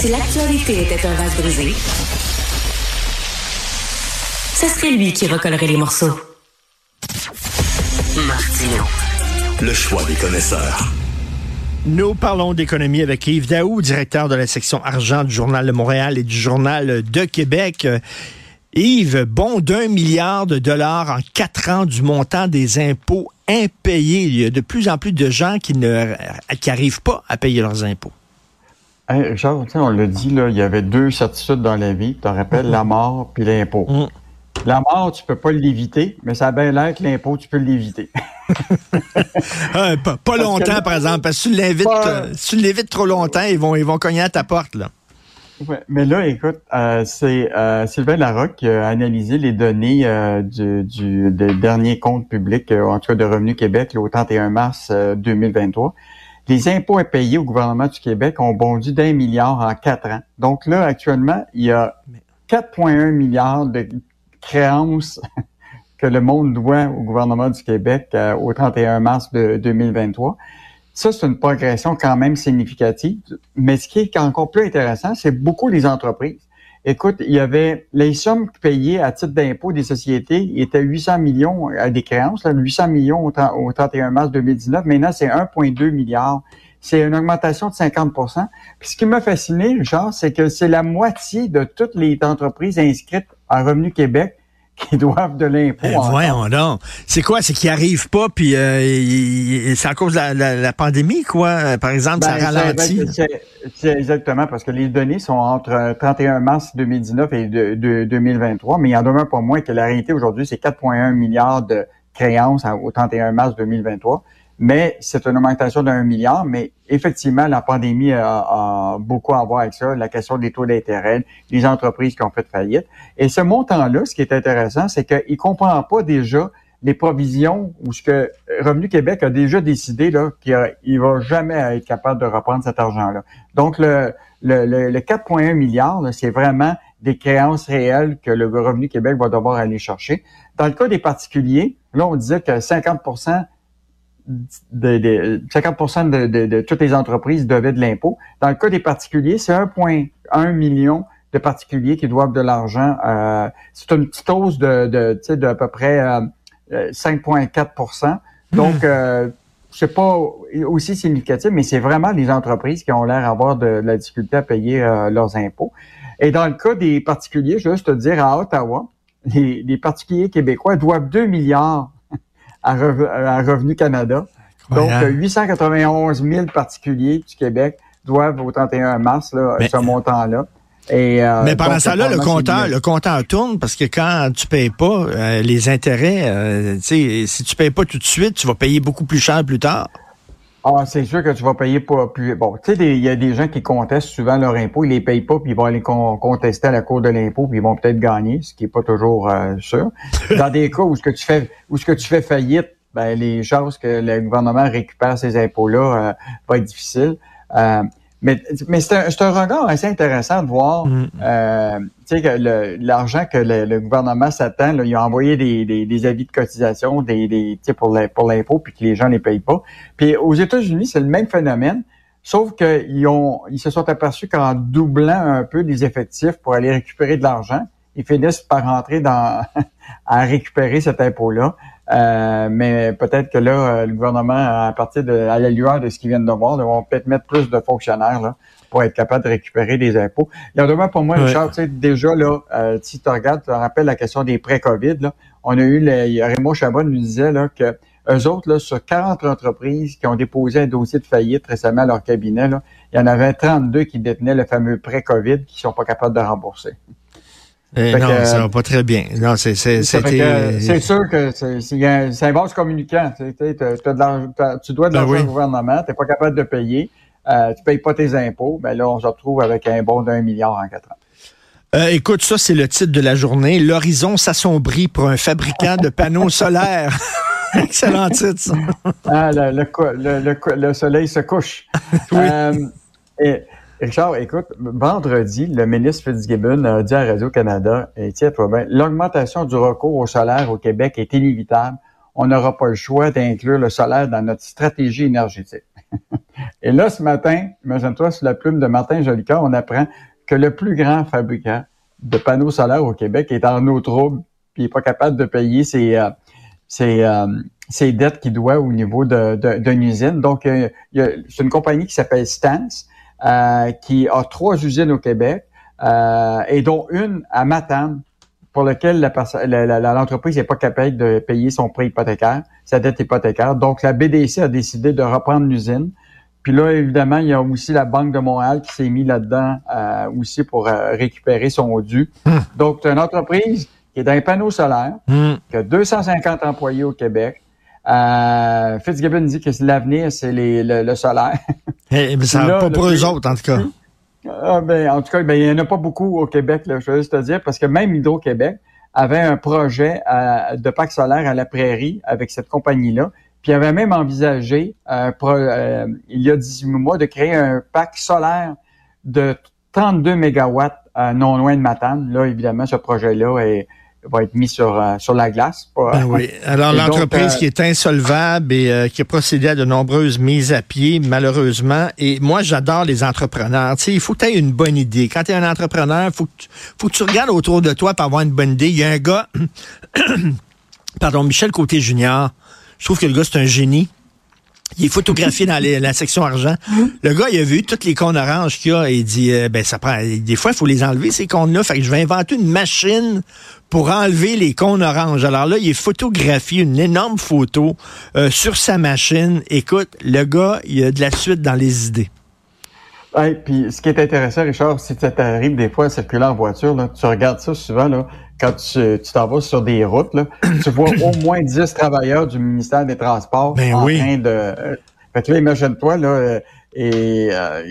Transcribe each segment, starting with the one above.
Si l'actualité était un vase brisé, ce serait lui qui recollerait les morceaux. Martino. Le choix des connaisseurs. Nous parlons d'économie avec Yves Daou, directeur de la section argent du Journal de Montréal et du Journal de Québec. Yves, bon d'un milliard de dollars en quatre ans du montant des impôts impayés. Il y a de plus en plus de gens qui ne qui arrivent pas à payer leurs impôts. Hey, Richard, on l'a dit, là, il y avait deux certitudes dans la vie. Tu te rappelles, la mort puis l'impôt. Mm. La mort, tu peux pas l'éviter, mais ça a bien l'air que l'impôt, tu peux l'éviter. Ah, pas, pas longtemps, par exemple, parce que si tu l'évites, Pas- euh, tu l'évites trop longtemps, ils vont, ils vont cogner à ta porte. Là. Ouais, mais là, écoute, euh, c'est euh, Sylvain Larocque qui a analysé les données du, du des derniers comptes publics, euh, en tout cas de Revenu Québec, là, au 31 mars euh, 2023. Les impôts impayés au gouvernement du Québec ont bondi d'un milliard en quatre ans. Donc là, actuellement, il y a 4,1 milliards de créances que le monde doit au gouvernement du Québec euh, au 31 mars de 2023. Ça, c'est une progression quand même significative. Mais ce qui est encore plus intéressant, c'est beaucoup les entreprises. Écoute, il y avait les sommes payées à titre d'impôt des sociétés étaient 800 millions à des créances, là, 800 millions au, 30 au 31 mars 2019. Maintenant, c'est 1,2 milliard. C'est une augmentation de 50% Puis ce qui m'a fasciné, Richard, c'est que c'est la moitié de toutes les entreprises inscrites à Revenu Québec qui doivent de l'impôt. Ben, encore. voyons donc. C'est quoi? C'est qu'ils arrivent pas, puis euh, c'est à cause de la, la- la pandémie, quoi? Euh, Par exemple, Ben, ça c'est- ralentit. c'est- exactement parce que les données sont entre euh, 31 mars 2019 et de, de- 2023, mais il y en demeure pas moins que la réalité aujourd'hui, c'est 4,1 milliards de créances au 31 mars 2023. Mais c'est une augmentation d'un milliard, mais effectivement, la pandémie a, beaucoup à voir avec ça, la question des taux d'intérêt, les entreprises qui ont fait faillite. Et ce montant-là, ce qui est intéressant, c'est qu'il comprend pas déjà les provisions ou ce que Revenu Québec a déjà décidé là qu'il va jamais être capable de reprendre cet argent-là. Donc le le, le, le 4,1 milliards, là, c'est vraiment des créances réelles que le Revenu Québec va devoir aller chercher. Dans le cas des particuliers, là on disait que 50 de, de 50 de, de, de toutes les entreprises devaient de l'impôt. Dans le cas des particuliers, c'est 1,1 million de particuliers qui doivent de l'argent. Euh, c'est une petite hausse de, de, peu près euh, euh, 5,4% Donc, euh, c'est pas aussi significatif, mais c'est vraiment les entreprises qui ont l'air d'avoir de, la difficulté à payer euh, leurs impôts. Et dans le cas des particuliers, je veux juste te dire, à Ottawa, les, les particuliers québécois doivent 2 milliards à, Rev- à Revenu Canada. Donc, Incroyable. euh, 891 000 particuliers du Québec doivent au 31 mars là, Mais- ce montant-là. Et, euh, Mais pendant ça, là, le compteur, le compteur tourne parce que quand tu payes pas euh, les intérêts, euh, si tu payes pas tout de suite, tu vas payer beaucoup plus cher plus tard. Ah, c'est sûr que tu vas payer pas plus. Bon, tu sais, il y a des gens qui contestent souvent leur impôt, ils les payent pas, puis ils vont aller con- contester à la cour de l'impôt, puis ils vont peut-être gagner, ce qui est pas toujours euh, sûr. Dans des cas où ce que tu fais, où ce que tu fais faillite, ben les chances que le gouvernement récupère ces impôts-là euh, va être difficile. Euh, mais mais c'est un, un regard assez intéressant de voir, Mm. euh, tu sais, que l'argent que le, le gouvernement s'attend, ils ont envoyé des, des, des avis de cotisation des, des, pour l'impôt, puis que les gens ne les payent pas. Puis aux États-Unis, c'est le même phénomène, sauf qu'ils ont, ils se sont aperçus qu'en doublant un peu les effectifs pour aller récupérer de l'argent, ils finissent par rentrer dans à récupérer cet impôt-là. Euh, mais peut-être que là, euh, le gouvernement, à partir de à la lueur de ce qu'ils viennent de voir, vont peut-être mettre plus de fonctionnaires là, pour être capable de récupérer des impôts. Il y en a demain pour moi. Richard, tu sais, déjà là, euh, si tu regardes, tu te rappelles la question des prêts COVID, là, on a eu, le, il y a Raymond Chabot nous disait là, que eux autres, là, sur 40 entreprises qui ont déposé un dossier de faillite récemment à leur cabinet, là, il y en avait 32 qui détenaient le fameux prêt COVID qui sont pas capables de rembourser. Eh non, que- ça va pas très bien. Non, c'est, c'est, sûr que c'est c'est un, vase communicant. Tu sais, de tu dois de Ben l'argent oui. au gouvernement, tu n'es pas capable de payer. euh, tu payes pas tes impôts, ben là, on se retrouve avec un bon d'un milliard en quatre ans. Euh, écoute, ça, c'est le titre de la journée. L'horizon s'assombrit pour un fabricant de panneaux solaires. Excellent titre, ça. Ah, le, le, le, le, soleil se couche. oui. Euh, et, Richard, écoute, vendredi, le ministre Fitzgibbon a dit à Radio-Canada, et tiens-toi bien, l'augmentation du recours au solaire au Québec est inévitable. On n'aura pas le choix d'inclure le solaire dans notre stratégie énergétique. et là, ce matin, imagine-toi, sur la plume de Martin Jolicoeur, on apprend que le plus grand fabricant de panneaux solaires au Québec est en eau trouble, puis n'est pas capable de payer ses, euh, ses, euh, ses dettes qu'il doit au niveau d'une de, usine. Donc, c'est une compagnie qui s'appelle Stance, qui a trois usines au Québec, et dont une à Matane, pour laquelle l'entreprise n'est pas capable de payer son prêt hypothécaire, sa dette hypothécaire. Donc, la BDC a décidé de reprendre l'usine puis là, évidemment, il y a aussi la Banque de Montréal qui s'est mis là-dedans euh, aussi pour euh, récupérer son dû. Hmm. Donc, c'est une entreprise qui est dans les panneaux solaires, hmm. qui a 250 employés au Québec. Euh, Fitzgibbon dit que l'avenir, c'est le, solaire. Eh, mais ça pas pour eux autres, en tout cas. Ah, ben, en tout cas, ben, il n'y en a pas beaucoup au Québec, là, je veux juste te dire, parce que même Hydro-Québec avait un projet de parc solaire à la prairie avec cette compagnie-là. Puis il avait même envisagé, euh, euh, il y a 18 mois, de créer un parc solaire de 32 mégawatts euh, non loin de Matane. Là, évidemment, ce projet-là va être mis sur, sur la glace. Ben oui. Alors, l'entreprise qui est insolvable et qui a procédé à de nombreuses mises à pied, malheureusement. Et moi, j'adore les entrepreneurs. Tu sais, il faut que tu aies une bonne idée. Quand tu es un entrepreneur, il faut, faut que tu regardes autour de toi pour avoir une bonne idée. Il y a un gars, pardon, Michel Côté-Junior, je trouve que le gars, c'est un génie. Il est photographié dans la section argent. Le gars, il a vu toutes les cônes oranges qu'il y a et il dit, euh, ben ça prend. Des fois, il faut les enlever ces cônes-là. Fait que je vais inventer une machine pour enlever les cônes oranges. Alors là, il est photographié une énorme photo euh, sur sa machine. Écoute, le gars, il a de la suite dans les idées. Ouais, puis ce qui est intéressant, Richard, si ça t'arrive des fois à circuler en voiture, là, tu regardes ça souvent, là, quand tu t'en vas sur des routes, là, tu vois au moins 10 travailleurs du ministère des Transports ben en oui. train de... Fait que là, imagine-toi, là, euh, et euh,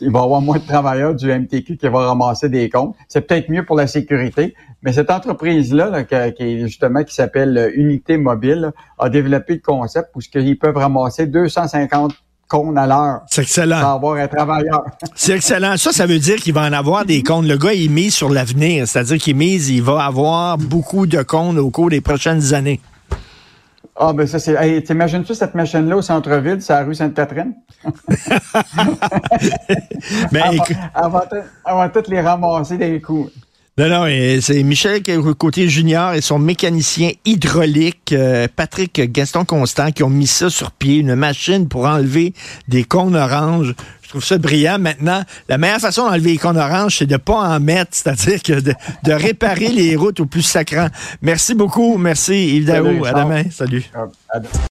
il, va y avoir moins de travailleurs du MTQ qui vont ramasser des comptes. C'est peut-être mieux pour la sécurité, mais cette entreprise-là, là, qui, qui, justement qui s'appelle Unité Mobile, a développé le concept où ils peuvent ramasser 250 cônes à l'heure. C'est excellent. Avoir un travailleur. C'est excellent. Ça, ça veut dire qu'il va en avoir des cônes. Le gars, il mise sur l'avenir. C'est-à-dire qu'il mise, il va avoir beaucoup de cônes au cours des prochaines années. Ah, ben ça, c'est. Hey, T'imagines-tu cette machine-là au centre-ville, c'est la rue Sainte-Catherine? ben, elle, va, toutes les ramasser d'un coup. Non, non, c'est Michel Côté Junior et son mécanicien hydraulique, euh, Patrick Gaston Constant, qui ont mis ça sur pied, une machine pour enlever des cônes oranges. Je trouve ça brillant. Maintenant, la meilleure façon d'enlever les cônes oranges, c'est de pas en mettre, c'est-à-dire que de, réparer les routes au plus sacrant. Merci beaucoup. Merci Yves Daou. À demain. Salut.